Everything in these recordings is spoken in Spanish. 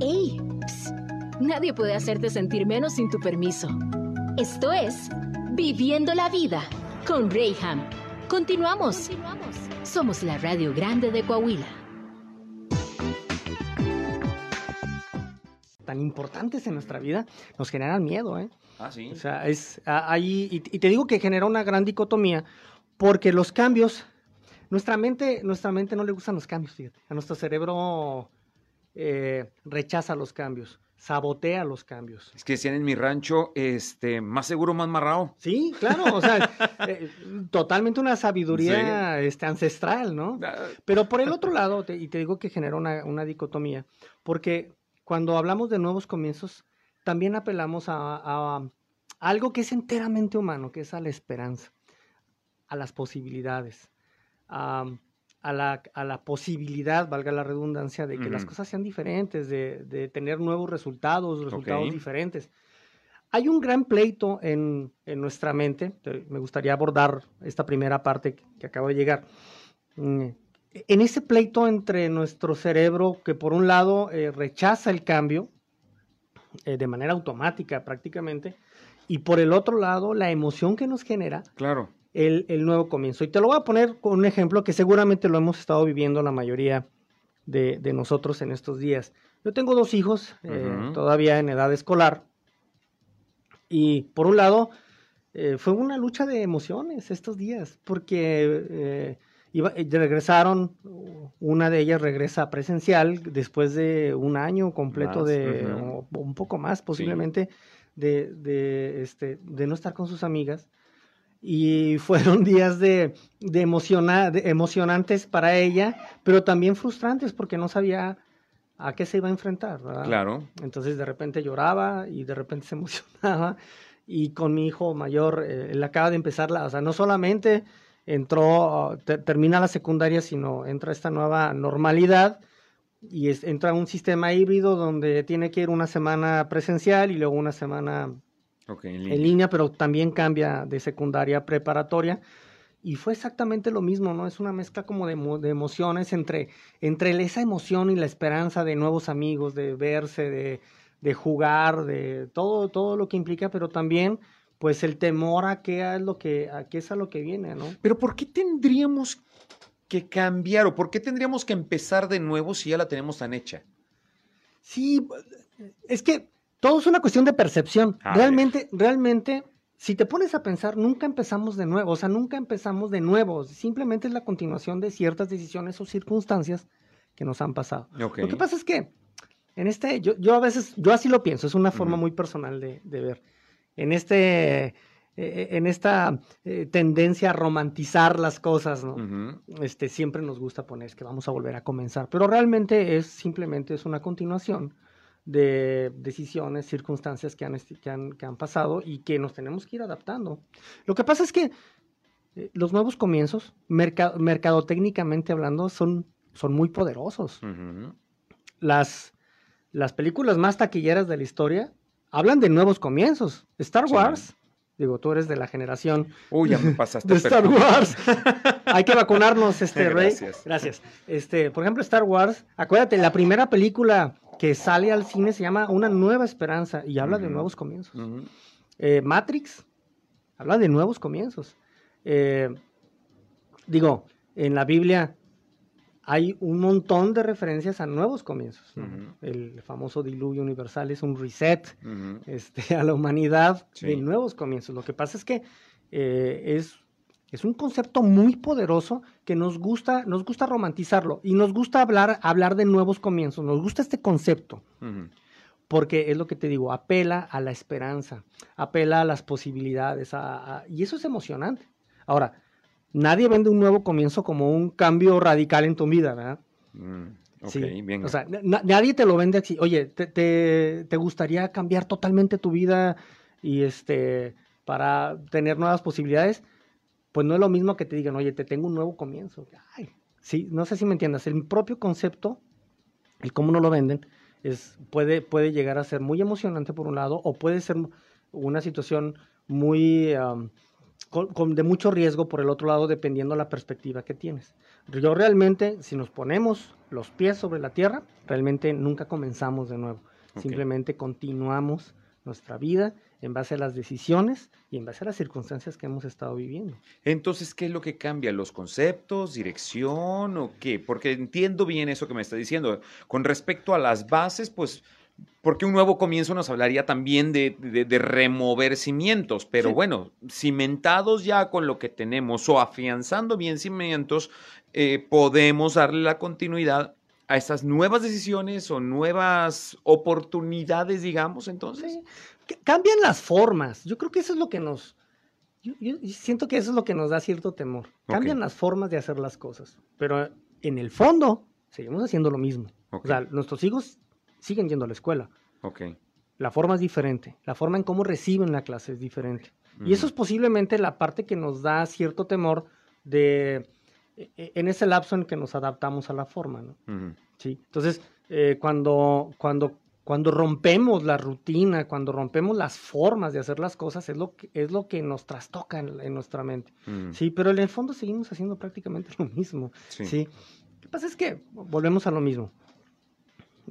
¡Ey! Psst. Nadie puede hacerte sentir menos sin tu permiso. Esto es Viviendo la Vida con Rayham. Continuamos. Somos la Radio Grande de Coahuila. Tan importantes en nuestra vida nos generan miedo, ¿eh? Ah, sí. O sea, es ahí, y, y te digo que genera una gran dicotomía, porque los cambios, nuestra mente, nuestra mente no le gustan los cambios, fíjate. A nuestro cerebro eh, rechaza los cambios, sabotea los cambios. Es que decían en mi rancho, este, más seguro, más marrado. Sí, claro, o sea, eh, totalmente una sabiduría este, ancestral, ¿no? Ah, Pero por el otro lado, te- y te digo que genera una, una dicotomía, porque cuando hablamos de nuevos comienzos, también apelamos a, a algo que es enteramente humano, que es a la esperanza, a las posibilidades, a, a la, a la posibilidad, valga la redundancia, de que las cosas sean diferentes, de, de tener nuevos resultados, resultados diferentes. Hay un gran pleito en, en nuestra mente, te- me gustaría abordar esta primera parte que, que acabo de llegar. Mm, En ese pleito entre nuestro cerebro, que por un lado eh, rechaza el cambio eh, de manera automática prácticamente, y por el otro lado la emoción que nos genera claro. El, el nuevo comienzo. Y te lo voy a poner con un ejemplo que seguramente lo hemos estado viviendo la mayoría de, de nosotros en estos días. Yo tengo dos hijos eh, todavía en edad escolar y por un lado eh, fue una lucha de emociones estos días porque eh, iba- regresaron, una de ellas regresa presencial después de un año completo Más, de, o un poco más posiblemente, de, de, este, de no estar con sus amigas. Y fueron días de, de, emociona- de emocionantes para ella, pero también frustrantes porque no sabía a qué se iba a enfrentar. ¿verdad? Claro. Entonces de repente lloraba y de repente se emocionaba. Y con mi hijo mayor, eh, él acaba de empezar, la, o sea, no solamente entró, te- termina la secundaria, sino entra esta nueva normalidad y es- entra un sistema híbrido donde tiene que ir una semana presencial y luego una semana En en línea. pero también cambia de secundaria a preparatoria. Y fue exactamente lo mismo, ¿no? Es una mezcla como de, de emociones entre, entre esa emoción y la esperanza de nuevos amigos, de verse, de, de jugar, de todo, todo lo que implica, pero también pues el temor a qué es lo que, a qué es a lo que viene, ¿no? Pero ¿por qué tendríamos que cambiar o por qué tendríamos que empezar de nuevo si ya la tenemos tan hecha? Sí, es que todo es una cuestión de percepción. A realmente, realmente, si te pones a pensar, nunca empezamos de nuevo, o sea, nunca empezamos de nuevo, simplemente es la continuación de ciertas decisiones o circunstancias que nos han pasado. Lo que pasa es que en este, yo, yo a veces, yo así lo pienso, es una forma muy personal de, de ver. En este, eh, en esta eh, tendencia a romantizar las cosas, ¿no? Este, siempre nos gusta poner es que vamos a volver a comenzar, pero realmente es simplemente es una continuación de decisiones, circunstancias que han, que han, que han pasado y que nos tenemos que ir adaptando. Lo que pasa es que eh, los nuevos comienzos, merca- mercadotécnicamente hablando, son, son muy poderosos. Las, las películas más taquilleras de la historia hablan de nuevos comienzos. Star Sí. Wars, digo, tú eres de la generación Uy, ya me pasaste. de Star perfecto. Wars. Hay que vacunarnos, este Rey. Gracias. Gracias. Este, por ejemplo, Star Wars, acuérdate, la primera película que sale al cine se llama Una nueva esperanza y habla de nuevos comienzos. Eh, Matrix habla de nuevos comienzos. Eh, digo, en la Biblia hay un montón de referencias a nuevos comienzos. El famoso diluvio universal es un reset este, a la humanidad Sí. de nuevos comienzos. Lo que pasa es que eh, es, es un concepto muy poderoso que nos gusta, nos gusta romantizarlo y nos gusta hablar, hablar de nuevos comienzos. Nos gusta este concepto porque es lo que te digo, apela a la esperanza, apela a las posibilidades a- a- y eso es emocionante. Ahora, nadie vende un nuevo comienzo como un cambio radical en tu vida, ¿verdad? Mm, Sí, bien. O sea, na- nadie te lo vende así. Oye, te, te- te gustaría cambiar totalmente tu vida y este para tener nuevas posibilidades? Pues no es lo mismo que te digan, oye, te tengo un nuevo comienzo. Ay, sí, no sé si me entiendas. El propio concepto, el cómo no lo venden, es, puede, puede llegar a ser muy emocionante por un lado, o puede ser una situación muy am, de mucho riesgo por el otro lado dependiendo la perspectiva que tienes. Yo realmente, si nos ponemos los pies sobre la tierra, realmente nunca comenzamos de nuevo. Simplemente continuamos nuestra vida en base a las decisiones y en base a las circunstancias que hemos estado viviendo. Entonces, ¿qué es lo que cambia? ¿Los conceptos, dirección o qué? Porque entiendo bien eso que me está diciendo. Con respecto a las bases, pues porque un nuevo comienzo nos hablaría también de, remover cimientos, pero bueno, cimentados ya con lo que tenemos o afianzando bien cimientos, eh, podemos darle la continuidad a estas nuevas decisiones o nuevas oportunidades, digamos, entonces. Cambian las formas. Yo creo que eso es lo que nos... Yo, siento que eso es lo que nos da cierto temor. Cambian las formas de hacer las cosas, pero en el fondo seguimos haciendo lo mismo. O sea, nuestros hijos siguen yendo a la escuela. Okay. La forma es diferente, la forma en cómo reciben la clase es diferente. Y eso es posiblemente la parte que nos da cierto temor de e, e, en ese lapso en que nos adaptamos a la forma, ¿no? Sí. Entonces, eh, cuando, cuando, cuando rompemos la rutina, cuando rompemos las formas de hacer las cosas, es lo que, es lo que nos trastoca en, nuestra mente. Sí, pero en el fondo seguimos haciendo prácticamente lo mismo. Sí. ¿sí? Lo que pasa es que volvemos a lo mismo.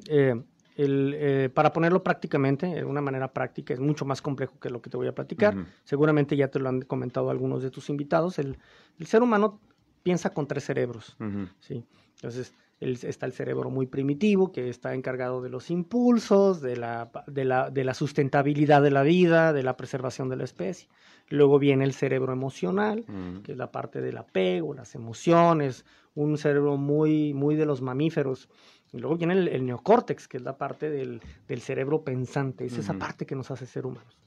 Eh, el, eh, para ponerlo prácticamente, de una manera práctica, es mucho más complejo que lo que te voy a platicar. Seguramente ya te lo han comentado algunos de tus invitados. El, el ser humano piensa con tres cerebros. ¿sí? Entonces, está el cerebro muy primitivo, que está encargado de los impulsos, de la, de, la, de la, sustentabilidad de la vida, de la preservación de la especie. Luego viene el cerebro emocional, que es la parte del apego, las emociones, un cerebro muy, muy de los mamíferos y luego viene el, neocórtex, que es la parte del, cerebro pensante, es esa parte que nos hace ser humanos.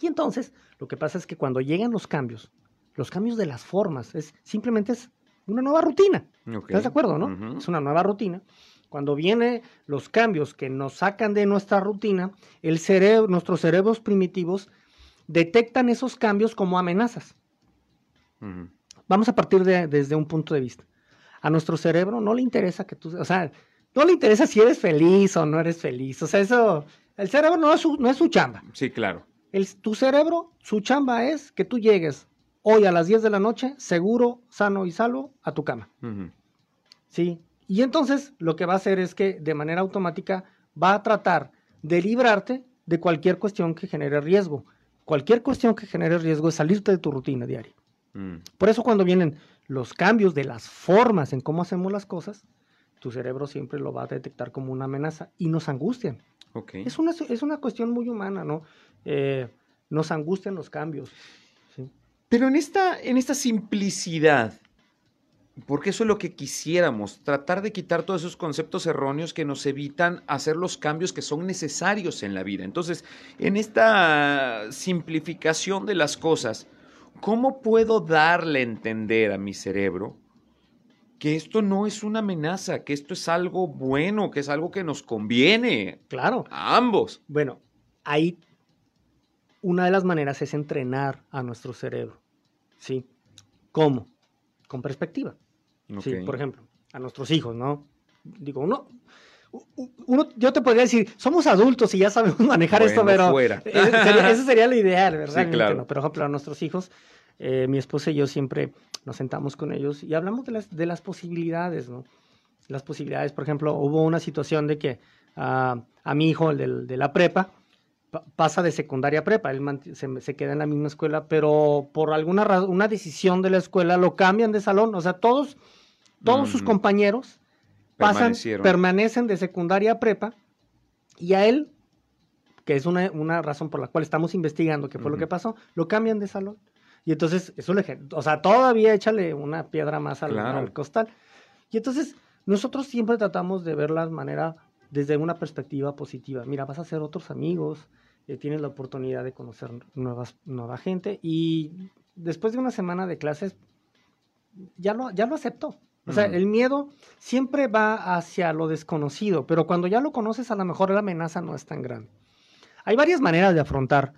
Y entonces, lo que pasa es que cuando llegan los cambios, los cambios de las formas, es simplemente es una nueva rutina. ¿Estás de acuerdo, no? Es una nueva rutina. Cuando vienen los cambios que nos sacan de nuestra rutina, el cerebro, nuestros cerebros primitivos detectan esos cambios como amenazas. Vamos a partir de, desde un punto de vista. A nuestro cerebro no le interesa que tú, o sea, no le interesa si eres feliz o no eres feliz. O sea, eso, el cerebro no es su, no es su chamba. Sí, claro. El, tu cerebro, su chamba es que tú llegues hoy a las 10 de la noche, seguro, sano y salvo, a tu cama. Sí. Y entonces lo que va a hacer es que de manera automática va a tratar de librarte de cualquier cuestión que genere riesgo. Cualquier cuestión que genere riesgo es salirte de tu rutina diaria. Mm. Por eso cuando vienen los cambios de las formas en cómo hacemos las cosas, tu cerebro siempre lo va a detectar como una amenaza y nos angustian. Okay. Es, una, es una cuestión muy humana, ¿no? Eh, nos angustian los cambios. Pero en esta, en esta simplicidad, porque eso es lo que quisiéramos, tratar de quitar todos esos conceptos erróneos que nos evitan hacer los cambios que son necesarios en la vida. Entonces, en esta simplificación de las cosas, ¿cómo puedo darle a entender a mi cerebro que esto no es una amenaza, que esto es algo bueno, que es algo que nos conviene? Claro. A ambos. Bueno, ahí una de las maneras es entrenar a nuestro cerebro. ¿Sí? ¿Cómo? Con perspectiva. ¿sí? Por ejemplo, a nuestros hijos, ¿no? Digo, uno, uno, yo te podría decir, somos adultos y ya sabemos manejar esto, pero fuera. Eso, sería, lo ideal, ¿verdad? Sí, claro. Pero, por ejemplo, a nuestros hijos, eh, mi esposa y yo siempre nos sentamos con ellos y hablamos de las, de las posibilidades, ¿no? Las posibilidades, por ejemplo, hubo una situación de que a mi hijo, el de la prepa, pasa de secundaria a prepa, él se, queda en la misma escuela, pero por alguna razón, una decisión de la escuela lo cambian de salón, o sea, todos, todos sus compañeros pasan, permanecen de secundaria a prepa, y a él, que es una, razón por la cual estamos investigando qué fue lo que pasó, lo cambian de salón. Y entonces, eso le, o sea, todavía échale una piedra más al, al costal. Y entonces, nosotros siempre tratamos de ver la manera desde una perspectiva positiva. Mira, vas a hacer otros amigos, eh, tienes la oportunidad de conocer nuevas, nueva gente y después de una semana de clases ya lo, ya lo aceptó. O sea, el miedo siempre va hacia lo desconocido, pero cuando ya lo conoces a lo mejor la amenaza no es tan grande. Hay varias maneras de afrontar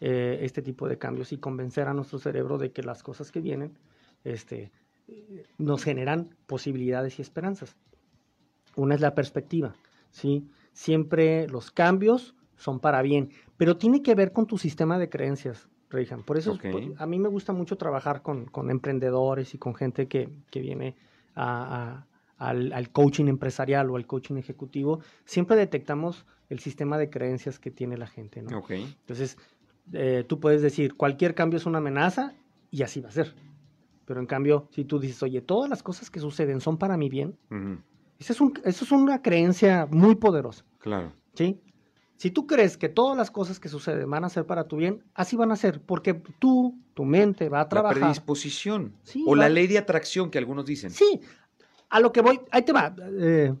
eh, este tipo de cambios y convencer a nuestro cerebro de que las cosas que vienen este, nos generan posibilidades y esperanzas. Una es la perspectiva, ¿sí? Siempre los cambios son para bien, pero tiene que ver con tu sistema de creencias. Reyhan. Por eso es- Ok. por- a mí me gusta mucho trabajar con, con emprendedores y con gente que, que viene a- a- al, al coaching empresarial o al coaching ejecutivo. Siempre detectamos el sistema de creencias que tiene la gente. ¿no? Entonces, eh, tú puedes decir, cualquier cambio es una amenaza y así va a ser. Pero en cambio, si tú dices, oye, todas las cosas que suceden son para mi bien, Ujú, eso es, un- eso es una creencia muy poderosa. Claro. ¿sí? Si tú crees que todas las cosas que suceden van a ser para tu bien, así van a ser, porque tú, tu mente va a La trabajar. predisposición. Sí, o la ley de atracción que algunos dicen. Sí, a lo que voy, ahí te va. eh,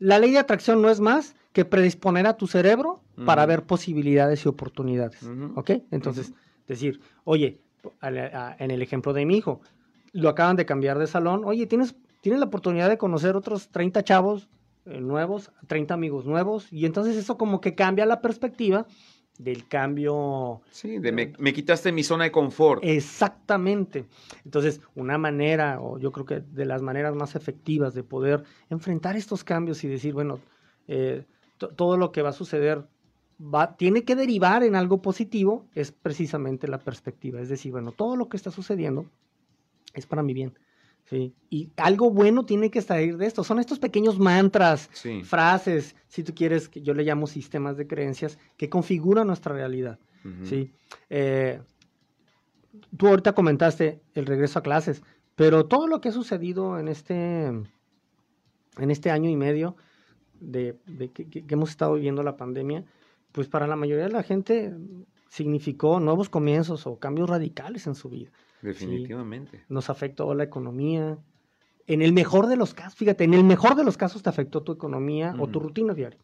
la ley de atracción no es más que predisponer a tu cerebro para ver posibilidades y oportunidades. ¿Ok? Entonces, decir, oye, a la- a- en el ejemplo de mi hijo, lo acaban de cambiar de salón, oye, tienes, tienes la oportunidad de conocer otros 30 chavos eh, nuevos, 30 amigos nuevos, y entonces eso como que cambia la perspectiva del cambio Sí, de me, me quitaste mi zona de confort. Exactamente. Entonces, una manera, o yo creo que de las maneras más efectivas de poder enfrentar estos cambios y decir, bueno, eh, to- todo lo que va a suceder va, tiene que derivar en algo positivo, es precisamente la perspectiva. Es decir, bueno, todo lo que está sucediendo es para mi bien. ¿Sí? Y algo bueno tiene que salir de esto. Son estos pequeños mantras, Sí. frases, si tú quieres, que yo le llamo sistemas de creencias, que configuran nuestra realidad. Sí. Eh, tú ahorita comentaste el regreso a clases, pero todo lo que ha sucedido en este, en este año y medio de, de que, que- que hemos estado viviendo la pandemia, pues para la mayoría de la gente significó nuevos comienzos o cambios radicales en su vida. Definitivamente. Nos afectó la economía. En el mejor de los casos, fíjate, en el mejor de los casos te afectó tu economía o tu rutina diaria.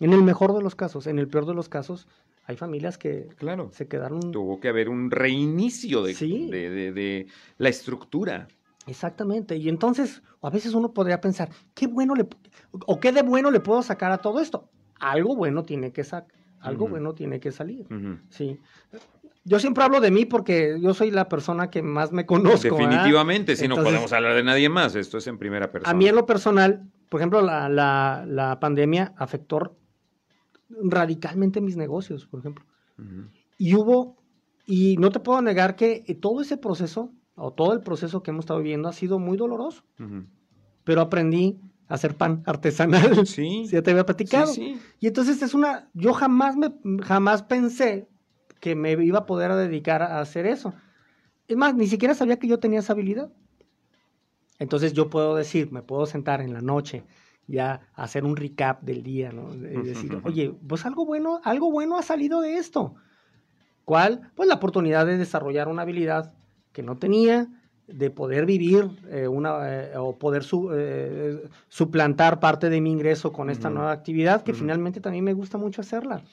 En el mejor de los casos, en el peor de los casos, hay familias que Claro. se quedaron Tuvo que haber un reinicio de, Sí. de, de- de la estructura. Exactamente. Y entonces, a veces uno podría pensar, ¿qué bueno le o qué de bueno le puedo sacar a todo esto? Algo bueno tiene que sacar, algo bueno tiene que salir. Sí. Yo siempre hablo de mí porque yo soy la persona que más me conozco. ¿verdad? Definitivamente, si no podemos hablar de nadie más, esto es en primera persona. A mí en lo personal, por ejemplo, la, la- la pandemia afectó radicalmente mis negocios, por ejemplo. Y hubo, y no te puedo negar que eh, todo ese proceso, o todo el proceso que hemos estado viviendo ha sido muy doloroso. Pero aprendí a hacer pan artesanal. Sí. ya te había platicado. Sí, sí. Y entonces es una, yo jamás me, jamás pensé que me iba a poder dedicar a hacer eso. Es más, ni siquiera sabía que yo tenía esa habilidad. Entonces yo puedo decir, me puedo sentar en la noche ya a hacer un recap del día, ¿no? Y decir, oye, pues algo bueno, algo bueno ha salido de esto. ¿Cuál? Pues la oportunidad de desarrollar una habilidad que no tenía, de poder vivir eh, una eh, o poder su- eh, suplantar parte de mi ingreso con esta nueva actividad que finalmente también me gusta mucho hacerla.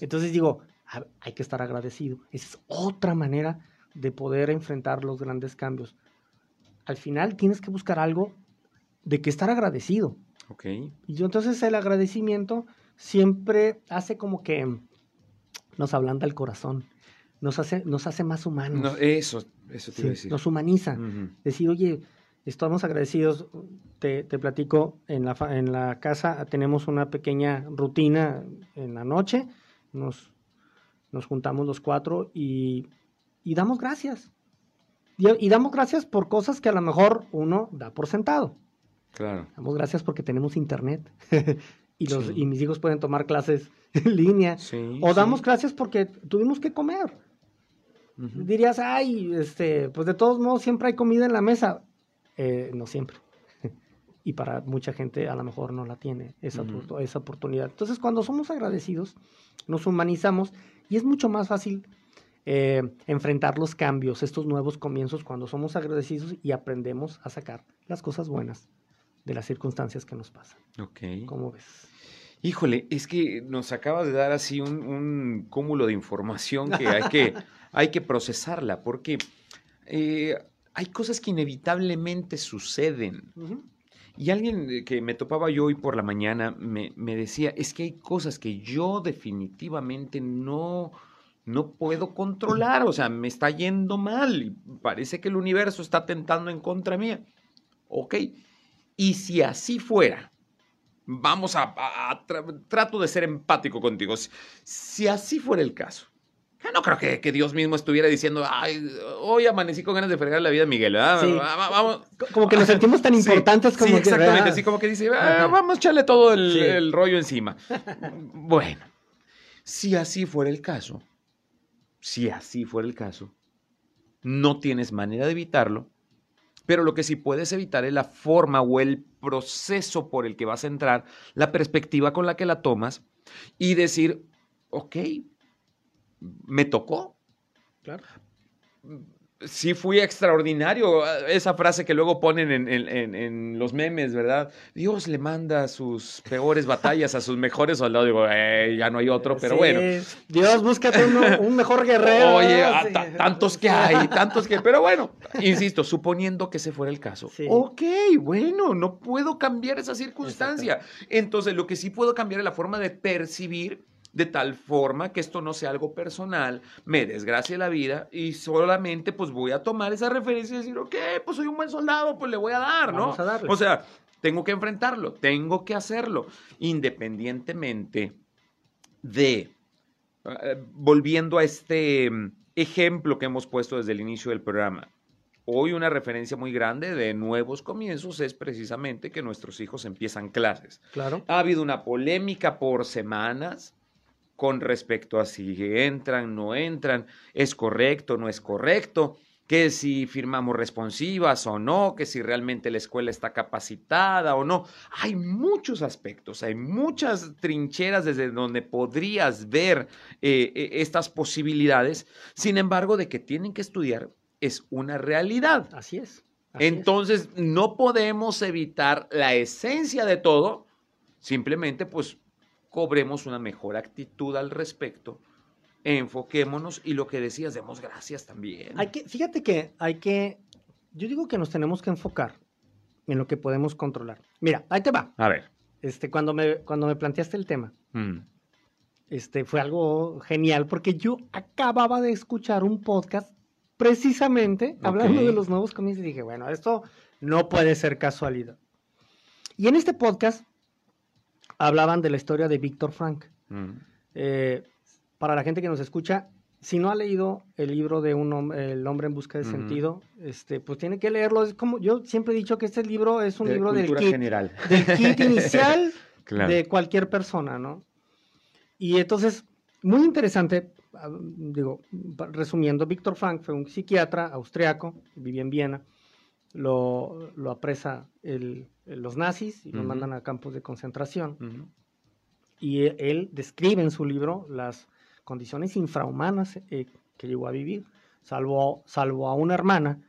Entonces digo, "Ah, hay que estar agradecido. Esa es otra manera de poder enfrentar los grandes cambios. Al final tienes que buscar algo de que estar agradecido. Ok. Y yo entonces el agradecimiento siempre hace como que nos ablanda el corazón, nos hace, nos hace más humanos, No, eso, eso te sí, iba a decir. nos humaniza. Ujú. Decir, oye, estamos agradecidos, te, te platico, en la, en la casa tenemos una pequeña rutina en la noche, nos, nos juntamos los cuatro y, y damos gracias. Y, y damos gracias por cosas que a lo mejor uno da por sentado. Claro. Damos gracias porque tenemos internet y, los, Sí. y mis hijos pueden tomar clases en línea. Sí. O damos sí. gracias porque tuvimos que comer. Dirías, ay, este, pues de todos modos siempre hay comida en la mesa. Eh, no siempre. Y para mucha gente a lo mejor no la tiene esa, oportu- esa oportunidad. Entonces, cuando somos agradecidos, nos humanizamos y es mucho más fácil eh, enfrentar los cambios, estos nuevos comienzos, cuando somos agradecidos y aprendemos a sacar las cosas buenas de las circunstancias que nos pasan. Ok. ¿Cómo ves? Híjole, es que nos acabas de dar así un, un cúmulo de información que hay que, hay que procesarla, porque eh, hay cosas que inevitablemente suceden. Y alguien eh, que me topaba yo hoy por la mañana me, me decía, es que hay cosas que yo definitivamente no, no puedo controlar, o sea, me está yendo mal y parece que el universo está tentando en contra mía. Ok, y si así fuera, vamos a, a- a tra- trato de ser empático contigo, si así fuera el caso, No creo que, que Dios mismo estuviera diciendo, ay, hoy amanecí con ganas de fregar la vida de Miguel, ¿verdad? Sí. Va- va- Vamos. Como que nos sentimos tan Sí, importantes como sí, que, exactamente, ¿verdad? así como que dice, "Ah, vamos a echarle todo el, el rollo encima. bueno, si así fuera el caso, si así fuera el caso, no tienes manera de evitarlo, pero lo que sí puedes evitar es la forma o el proceso por el que vas a entrar, la perspectiva con la que la tomas y decir, ok, me tocó, Claro. sí fui extraordinario. Esa frase que luego ponen en, en- en- los memes, ¿verdad? Dios le manda sus peores batallas a sus mejores soldados. Digo, "Eh, ya no hay otro, pero Sí, bueno. Dios, búscate uno- un mejor guerrero. Oye, ah, Sí. tantos que hay, tantos que... Pero bueno, insisto, suponiendo que ese fuera el caso. Sí. Ok, bueno, no puedo cambiar esa circunstancia. Entonces, lo que sí puedo cambiar es la forma de percibir de tal forma que esto no sea algo personal, me desgracie la vida y solamente pues voy a tomar esa referencia y decir, ok, pues soy un buen soldado, pues le voy a dar, ¿no? Vamos a darle. O sea, tengo que enfrentarlo, tengo que hacerlo, independientemente de, eh, volviendo a este mm, ejemplo que hemos puesto desde el inicio del programa, hoy una referencia muy grande de nuevos comienzos es precisamente que nuestros hijos empiezan clases. Claro. Ha habido una polémica por semanas con respecto a si entran, no entran, es correcto, no es correcto, que si firmamos responsivas o no, que si realmente la escuela está capacitada o no. Hay muchos aspectos, hay muchas trincheras desde donde podrías ver eh, eh, estas posibilidades. Sin embargo, de que tienen que estudiar es una realidad. Así es. así es. Entonces, no podemos evitar la esencia de todo, simplemente pues cobremos una mejor actitud al respecto, enfoquémonos y lo que decías, demos gracias también. Hay que, fíjate que hay que, yo digo que nos tenemos que enfocar en lo que podemos controlar. Mira, ahí te va. A ver. Este, cuando me, cuando me planteaste el tema, mm, este, fue algo genial porque yo acababa de escuchar un podcast precisamente hablando de los nuevos cómics y dije, bueno, esto no puede ser casualidad. Y en este podcast hablaban de la historia de Víctor Frank. mm, Eh, para la gente que nos escucha, si no ha leído el libro de un hom- El hombre en busca de Ujú. sentido, este, pues tiene que leerlo. Es como yo siempre he dicho que este libro es un de libro del kit, general. del kit inicial Claro. de cualquier persona, ¿no? Y entonces, muy interesante, ah, digo, resumiendo, Víctor Frank fue un psiquiatra austriaco, vivía en Viena, lo, lo apresa el- los nazis y lo mandan a campos de concentración y él, él describe en su libro las condiciones infrahumanas eh, que llegó a vivir, salvo, salvo a una hermana,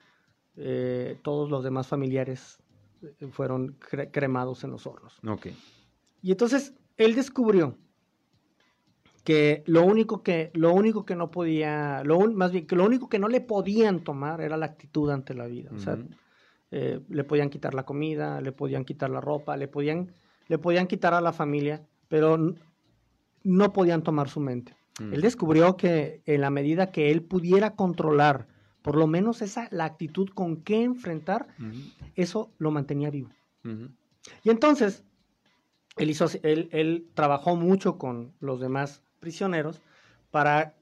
eh, todos los demás familiares eh, fueron cre- cremados en los hornos. Y entonces él descubrió que lo único que, lo único que no podía, lo un- más bien que lo único que no le podían tomar era la actitud ante la vida. O sea. Eh, le podían quitar la comida, le podían quitar la ropa, le podían, le podían quitar a la familia, pero no podían tomar su mente. Mm. Él descubrió que en la medida que él pudiera controlar, por lo menos esa, la actitud con que enfrentar, eso lo mantenía vivo. Y entonces, él, hizo, él, él trabajó mucho con los demás prisioneros para,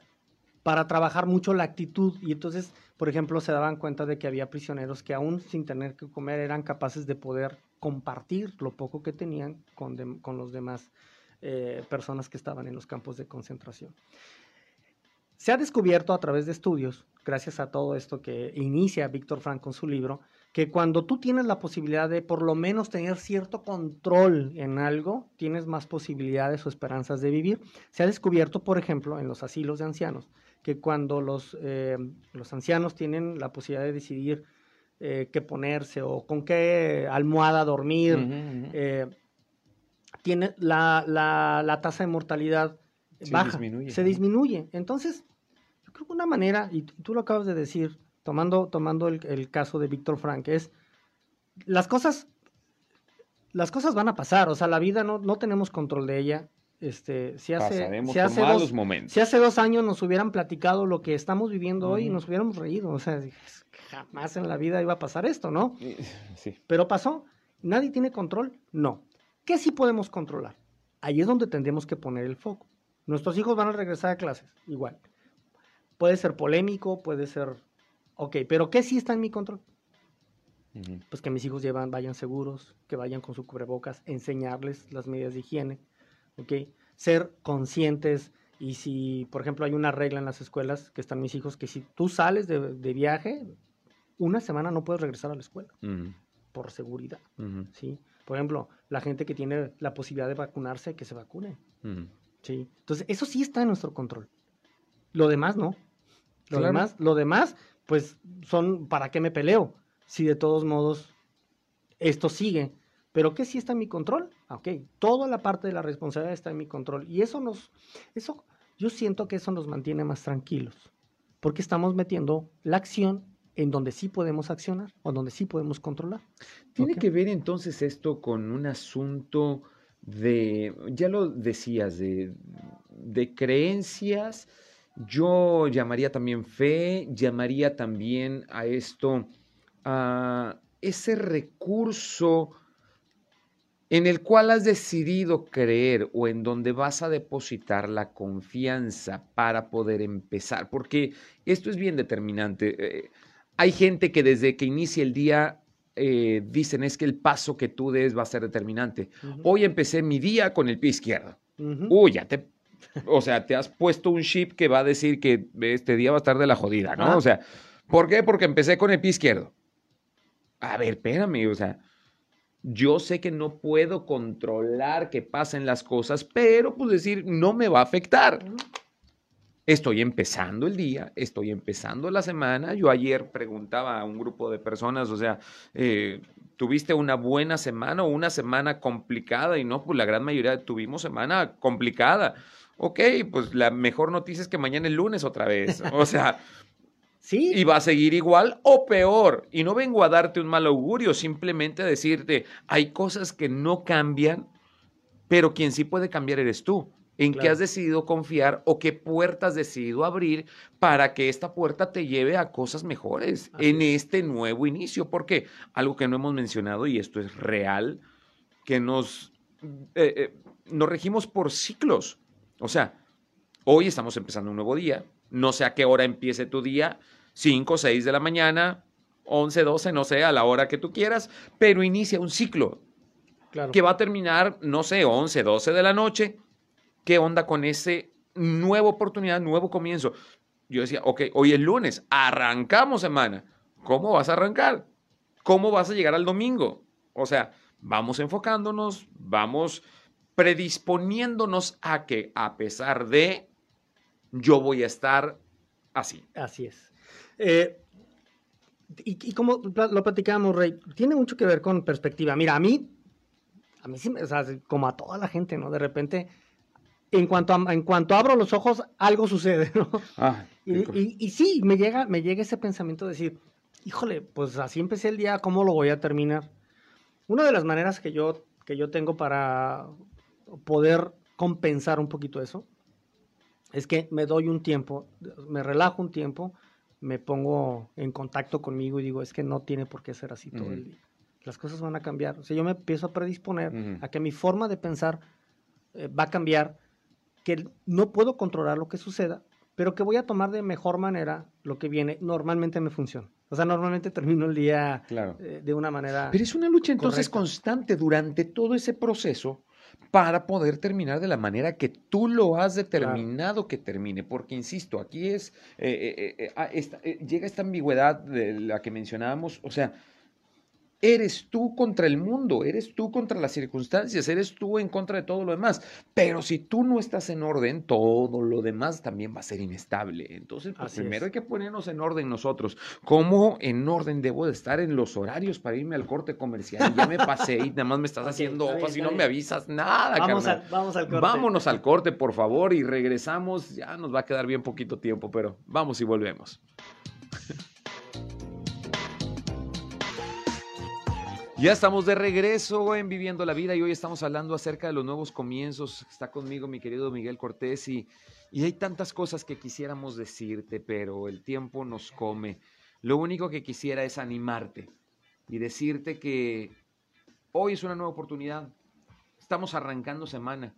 para trabajar mucho la actitud. Y entonces, por ejemplo, se daban cuenta de que había prisioneros que aún sin tener que comer eran capaces de poder compartir lo poco que tenían con, dem- con los demás eh, personas que estaban en los campos de concentración. Se ha descubierto a través de estudios, gracias a todo esto que inicia Víctor Frank con su libro, que cuando tú tienes la posibilidad de por lo menos tener cierto control en algo, tienes más posibilidades o esperanzas de vivir. Se ha descubierto, por ejemplo, en los asilos de ancianos, que cuando los, eh, los ancianos tienen la posibilidad de decidir eh, qué ponerse o con qué almohada dormir, eh, tiene la, la- la tasa de mortalidad Sí, baja, disminuye, se ¿no? disminuye. Entonces, yo creo que una manera, y tú lo acabas de decir, tomando, tomando el, el caso de Víctor Frank, es las cosas, las cosas van a pasar, o sea, la vida no, no tenemos control de ella. Este, si hace, si dos, momentos. si hace dos años nos hubieran platicado lo que estamos viviendo hoy y Ujú. nos hubiéramos reído, o sea, jamás en la vida iba a pasar esto, ¿no? Sí. Pero pasó. ¿Nadie tiene control? No. ¿Qué sí podemos controlar? Ahí es donde tendremos que poner el foco. Nuestros hijos van a regresar a clases, igual. puede ser polémico, puede ser, ok, pero ¿qué sí está en mi control? Pues que mis hijos llevan, vayan seguros, que vayan con su cubrebocas, enseñarles las medidas de higiene, ok, ser conscientes y si, por ejemplo, hay una regla en las escuelas que están mis hijos, que si tú sales de, de viaje, una semana no puedes regresar a la escuela por seguridad. ¿sí? Por ejemplo, la gente que tiene la posibilidad de vacunarse, que se vacune. Sí. Entonces, eso sí está en nuestro control. Lo demás no. Lo Claro. demás, lo demás, pues son ¿para qué me peleo? Si de todos modos esto sigue. Pero ¿qué sí está en mi control? Ok, toda la parte de la responsabilidad está en mi control. Y eso nos, eso, yo siento que eso nos mantiene más tranquilos. Porque estamos metiendo la acción en donde sí podemos accionar o donde sí podemos controlar. Tiene que ver entonces esto con un asunto de, ya lo decías, de, de creencias. Yo llamaría también fe, llamaría también a esto, a ese recurso en el cual has decidido creer o en donde vas a depositar la confianza para poder empezar, porque esto es bien determinante. Eh, hay gente que desde que inicia el día eh, dicen es que el paso que tú des va a ser determinante. Hoy empecé mi día con el pie izquierdo. Ujú. Uy, ya te, o sea, te has puesto un chip que va a decir que este día va a estar de la jodida, ¿no? Ah. O sea, ¿por qué? Porque empecé con el pie izquierdo. A ver, espérame, o sea, yo sé que no puedo controlar que pasen las cosas, pero pues decir, no me va a afectar. Estoy empezando el día, estoy empezando la semana. Yo ayer preguntaba a un grupo de personas, o sea, eh, ¿tuviste una buena semana o una semana complicada? Y no, pues la gran mayoría tuvimos semana complicada. Ok, pues la mejor noticia es que mañana es lunes otra vez. O sea, Sí, y va a seguir igual o peor. Y no vengo a darte un mal augurio, simplemente a decirte, hay cosas que no cambian, pero quien sí puede cambiar eres tú. ¿En qué has decidido confiar o qué puertas has decidido abrir para que esta puerta te lleve a cosas mejores Así en es. este nuevo inicio? Porque algo que no hemos mencionado, y esto es real, que nos, eh, eh, nos regimos por ciclos. O sea, hoy estamos empezando un nuevo día. No sé a qué hora empiece tu día, 5, 6 de la mañana, 11, 12, no sé, a la hora que tú quieras, pero inicia un ciclo claro. que va a terminar, no sé, 11, 12 de la noche. ¿Qué onda con ese nueva oportunidad, nuevo comienzo? Yo decía, ok, hoy es lunes, arrancamos semana. ¿Cómo vas a arrancar? ¿Cómo vas a llegar al domingo? O sea, vamos enfocándonos, vamos predisponiéndonos a que a pesar de, yo voy a estar así. Así es. Eh, y, y como lo platicábamos, Rey, tiene mucho que ver con perspectiva. Mira, a mí, a mí sí, o sea, como a toda la gente, ¿no? De repente, en cuanto, a- en cuanto abro los ojos, algo sucede, ¿no? Ah, Y, y- y sí, me llega, me llega ese pensamiento de decir, híjole, pues así empecé el día, ¿cómo lo voy a terminar? Una de las maneras que yo, que yo tengo para poder compensar un poquito eso es que me doy un tiempo, me relajo un tiempo, me pongo en contacto conmigo y digo, es que no tiene por qué ser así todo Ujú. el día. Las cosas van a cambiar. O sea, yo me empiezo a predisponer Ujú. a que mi forma de pensar eh, va a cambiar, que no puedo controlar lo que suceda, pero que voy a tomar de mejor manera lo que viene. Normalmente me funciona. O sea, normalmente termino el día Claro. eh, de una manera... Pero es una lucha entonces Correcto. constante durante todo ese proceso para poder terminar de la manera que tú lo has determinado que termine. Porque, insisto, aquí es, eh, eh, eh, ah, esta- eh, llega esta ambigüedad de la que mencionábamos, o sea, eres tú contra el mundo, eres tú contra las circunstancias, eres tú en contra de todo lo demás. Pero si tú no estás en orden, todo lo demás también va a ser inestable. Entonces, pues, primero es. hay que ponernos en orden nosotros. ¿Cómo en orden debo de estar en los horarios para irme al corte comercial? Ya me pasé y nada más me estás haciendo está bien, ojos y no bien. me avisas nada, vamos, vamos al corte. Vámonos al corte, por favor, y regresamos. Ya nos va a quedar bien poquito tiempo, pero vamos y volvemos. Ya estamos de regreso en Viviendo la Vida y hoy estamos hablando acerca de los nuevos comienzos. Está conmigo mi querido Miguel Cortés y, y hay tantas cosas que quisiéramos decirte, pero el tiempo nos come. Lo único que quisiera es animarte y decirte que hoy es una nueva oportunidad. Estamos arrancando semana.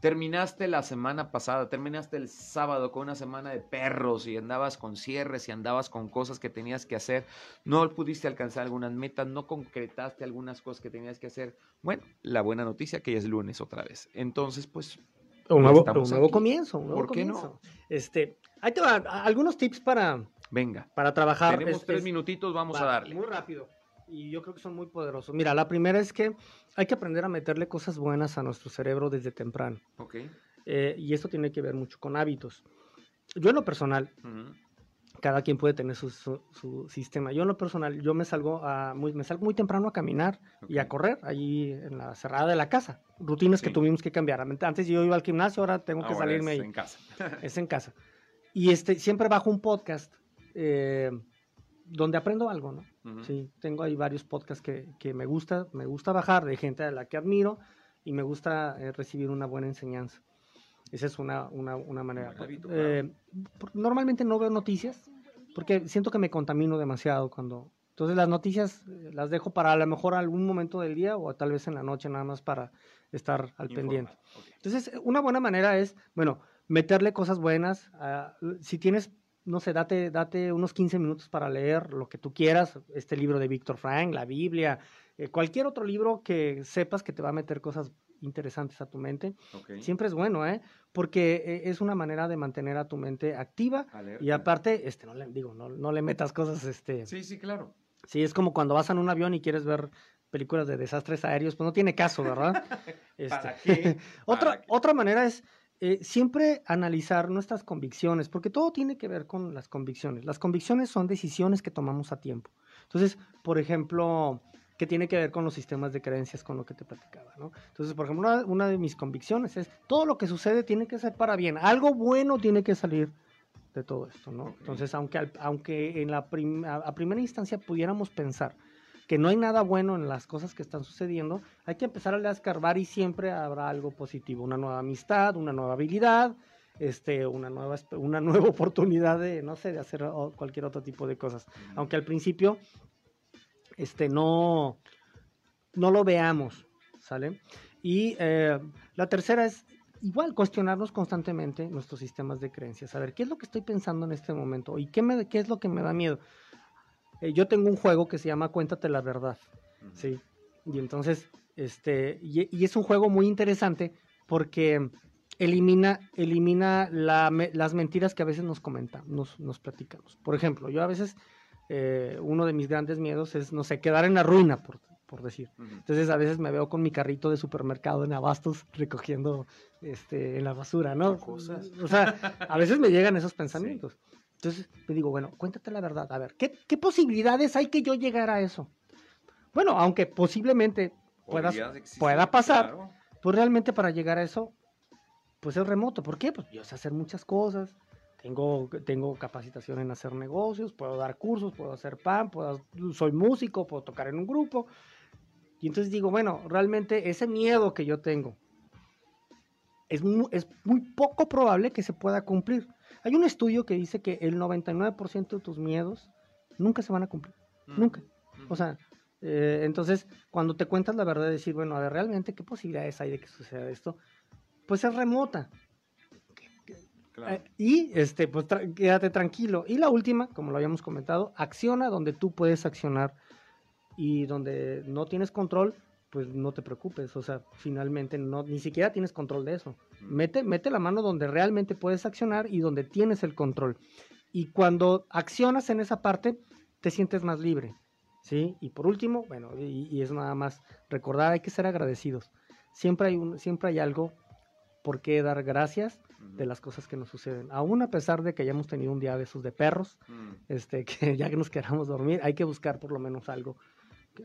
Terminaste la semana pasada, terminaste el sábado con una semana de perros y andabas con cierres y andabas con cosas que tenías que hacer, no pudiste alcanzar algunas metas, no concretaste algunas cosas que tenías que hacer. Bueno, la buena noticia que ya es lunes otra vez. Entonces, pues... Un nuevo, un nuevo comienzo. Un nuevo ¿Por qué no? Este, ahí te va, algunos tips para... Venga. Para trabajar. Tenemos tres minutitos, vamos a darle. Muy rápido y yo creo que son muy poderosos. Mira, la primera es que hay que aprender a meterle cosas buenas a nuestro cerebro desde temprano. Ok. Eh, y esto tiene que ver mucho con hábitos. Yo en lo personal, cada quien puede tener su, su, sistema. Yo en lo personal, yo me salgo, a muy, me salgo muy temprano a caminar y a correr ahí en la cerrada de la casa. Rutinas que tuvimos que cambiar. Antes yo iba al gimnasio, ahora tengo que salirme es en casa. es en casa. Y este, siempre bajo un podcast. Eh, donde aprendo algo, ¿no? Sí, tengo ahí varios podcasts que, que, me gusta, me gusta bajar de gente a la que admiro y me gusta eh, recibir una buena enseñanza. Esa es una, una, una manera. Eh, normalmente no veo noticias porque siento que me contamino demasiado cuando... Entonces las noticias eh, las dejo para a lo mejor algún momento del día o tal vez en la noche nada más para estar al pendiente. Entonces una buena manera es, bueno, meterle cosas buenas. si tienes no sé, date, date unos 15 minutos para leer lo que tú quieras, este libro de Víctor Frank, la Biblia, eh, cualquier otro libro que sepas que te va a meter cosas interesantes a tu mente. Siempre es bueno, ¿eh? Porque eh, es una manera de mantener a tu mente activa y aparte, este, no le digo, no, no le metas cosas, este. Sí, sí, claro. Sí, es como cuando vas en un avión y quieres ver películas de desastres aéreos, pues no tiene caso, ¿verdad? ¿Para este, qué? otra, otra manera es eh, siempre analizar nuestras convicciones, porque todo tiene que ver con las convicciones. Las convicciones son decisiones que tomamos a tiempo. Entonces, por ejemplo, que tiene que ver con los sistemas de creencias, con lo que te platicaba, ¿no? Entonces, por ejemplo, una, de mis convicciones es, todo lo que sucede tiene que ser para bien, algo bueno tiene que salir de todo esto, ¿no? Entonces, aunque, aunque en la a primera instancia pudiéramos pensar que no hay nada bueno en las cosas que están sucediendo, hay que empezar a escarbar y siempre habrá algo positivo, una nueva amistad, una nueva habilidad, este, una nueva, una nueva oportunidad de, no sé, de hacer cualquier otro tipo de cosas. Aunque al principio, este, no, no lo veamos, ¿sale? Y eh, la tercera es igual cuestionarnos constantemente nuestros sistemas de creencias, saber qué es lo que estoy pensando en este momento y qué, me, qué es lo que me da miedo. Eh, yo tengo un juego que se llama Cuéntate la verdad, ¿sí? Y entonces, este, y, es un juego muy interesante porque elimina, elimina las mentiras que a veces nos comentamos, nos, platicamos. Por ejemplo, yo a veces, eh, uno de mis grandes miedos es, no sé, quedar en la ruina, por, por decir. Entonces a veces me veo con mi carrito de supermercado en abastos recogiendo este, en la basura, ¿no? O sea, a veces me llegan esos pensamientos. Entonces me digo, bueno, cuéntate la verdad. A ver, ¿qué, posibilidades hay que yo llegar a eso? Bueno, aunque posiblemente puedas, pueda pasar, pues realmente para llegar a eso, pues es remoto. ¿Por qué? Pues yo sé hacer muchas cosas. Tengo, tengo capacitación en hacer negocios, puedo dar cursos, puedo hacer pan, puedo, soy músico, puedo tocar en un grupo. Y entonces digo, bueno, realmente ese miedo que yo tengo es es muy poco probable que se pueda cumplir. Hay un estudio que dice que el 99% de tus miedos nunca se van a cumplir. Mm. Nunca. O sea, eh, entonces, cuando te cuentas la verdad, decir, bueno, a ver, realmente, ¿qué posibilidades hay de que suceda esto? Pues es remota. Eh, y este, pues quédate tranquilo. Y la última, como lo habíamos comentado, acciona donde tú puedes accionar y donde no tienes control, pues no te preocupes, o sea, finalmente no, ni siquiera tienes control de eso. Mete, mete la mano donde realmente puedes accionar y donde tienes el control. Y cuando accionas en esa parte, te sientes más libre, ¿sí? Y por último, bueno, y, es nada más recordar, hay que ser agradecidos. Siempre hay, un, siempre hay algo por qué dar gracias de las cosas que nos suceden. Aún a pesar de que hayamos tenido un día de esos de perros, mm. este, que ya que nos queramos dormir, hay que buscar por lo menos algo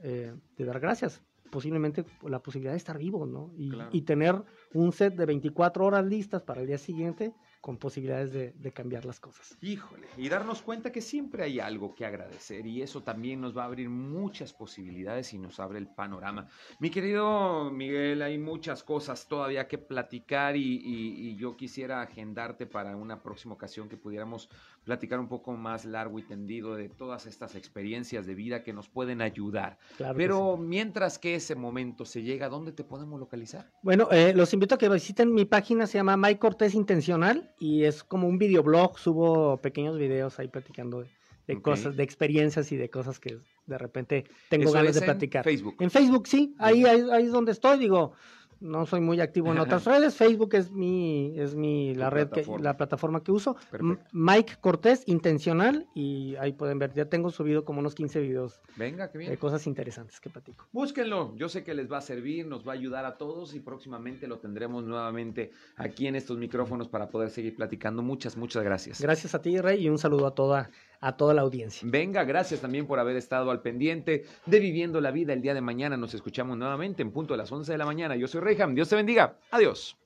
eh, de dar gracias posiblemente la posibilidad de estar vivo, ¿no? Y, tener un set de 24 horas listas para el día siguiente con posibilidades de, de, cambiar las cosas. Híjole, y darnos cuenta que siempre hay algo que agradecer y eso también nos va a abrir muchas posibilidades y nos abre el panorama. Mi querido Miguel, hay muchas cosas todavía que platicar y, y, y yo quisiera agendarte para una próxima ocasión que pudiéramos platicar un poco más largo y tendido de todas estas experiencias de vida que nos pueden ayudar. Claro Pero sí. mientras que ese momento se llega, ¿dónde te podemos localizar? Bueno, eh, los invito a que visiten mi página, se llama Mike Cortés Intencional y es como un videoblog, subo pequeños videos ahí platicando de, de okay. cosas, de experiencias y de cosas que de repente tengo Eso ganas de platicar. En Facebook. En Facebook, sí, ahí, ahí, ahí es donde estoy, digo, no soy muy activo en otras redes. Facebook es mi, es mi la red plataforma. que, la plataforma que uso. Perfecto. Mike Cortés, intencional, y ahí pueden ver, ya tengo subido como unos 15 videos Venga, qué bien. de cosas interesantes que platico. Búsquenlo, yo sé que les va a servir, nos va a ayudar a todos y próximamente lo tendremos nuevamente aquí en estos micrófonos para poder seguir platicando. Muchas, muchas gracias. Gracias a ti, Rey, y un saludo a toda a toda la audiencia. Venga, gracias también por haber estado al pendiente de Viviendo la Vida el día de mañana. Nos escuchamos nuevamente en punto a las 11 de la mañana. Yo soy Reyham. Dios te bendiga. Adiós.